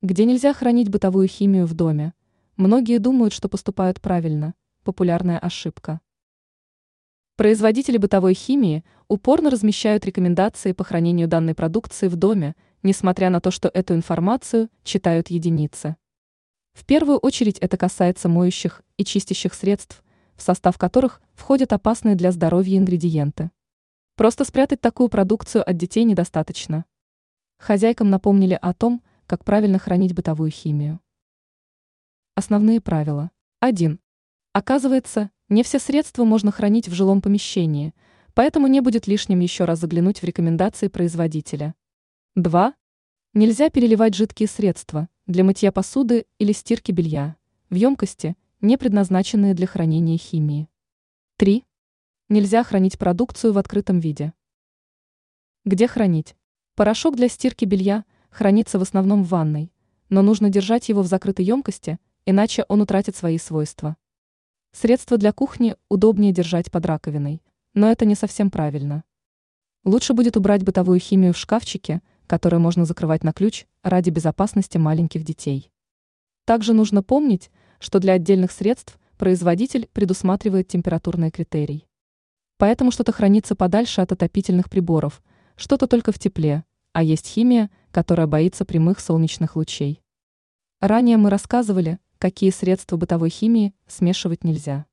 Где нельзя хранить бытовую химию в доме? Многие думают, что поступают правильно. Популярная ошибка. Производители бытовой химии упорно размещают рекомендации по хранению данной продукции в доме, несмотря на то, что эту информацию читают единицы. В первую очередь это касается моющих и чистящих средств, в состав которых входят опасные для здоровья ингредиенты. Просто спрятать такую продукцию от детей недостаточно. Хозяйкам напомнили о том, как правильно хранить бытовую химию. Основные правила. 1. Оказывается, не все средства можно хранить в жилом помещении, поэтому не будет лишним еще раз заглянуть в рекомендации производителя. 2. Нельзя переливать жидкие средства для мытья посуды или стирки белья в емкости, не предназначенные для хранения химии. 3. Нельзя хранить продукцию в открытом виде. Где хранить? Порошок для стирки белья – хранится в основном в ванной, но нужно держать его в закрытой емкости, иначе он утратит свои свойства. Средства для кухни удобнее держать под раковиной, но это не совсем правильно. Лучше будет убрать бытовую химию в шкафчике, который можно закрывать на ключ ради безопасности маленьких детей. Также нужно помнить, что для отдельных средств производитель предусматривает температурный критерий. Поэтому что-то хранится подальше от отопительных приборов, что-то только в тепле, а есть химия, которая боится прямых солнечных лучей. Ранее мы рассказывали, какие средства бытовой химии смешивать нельзя.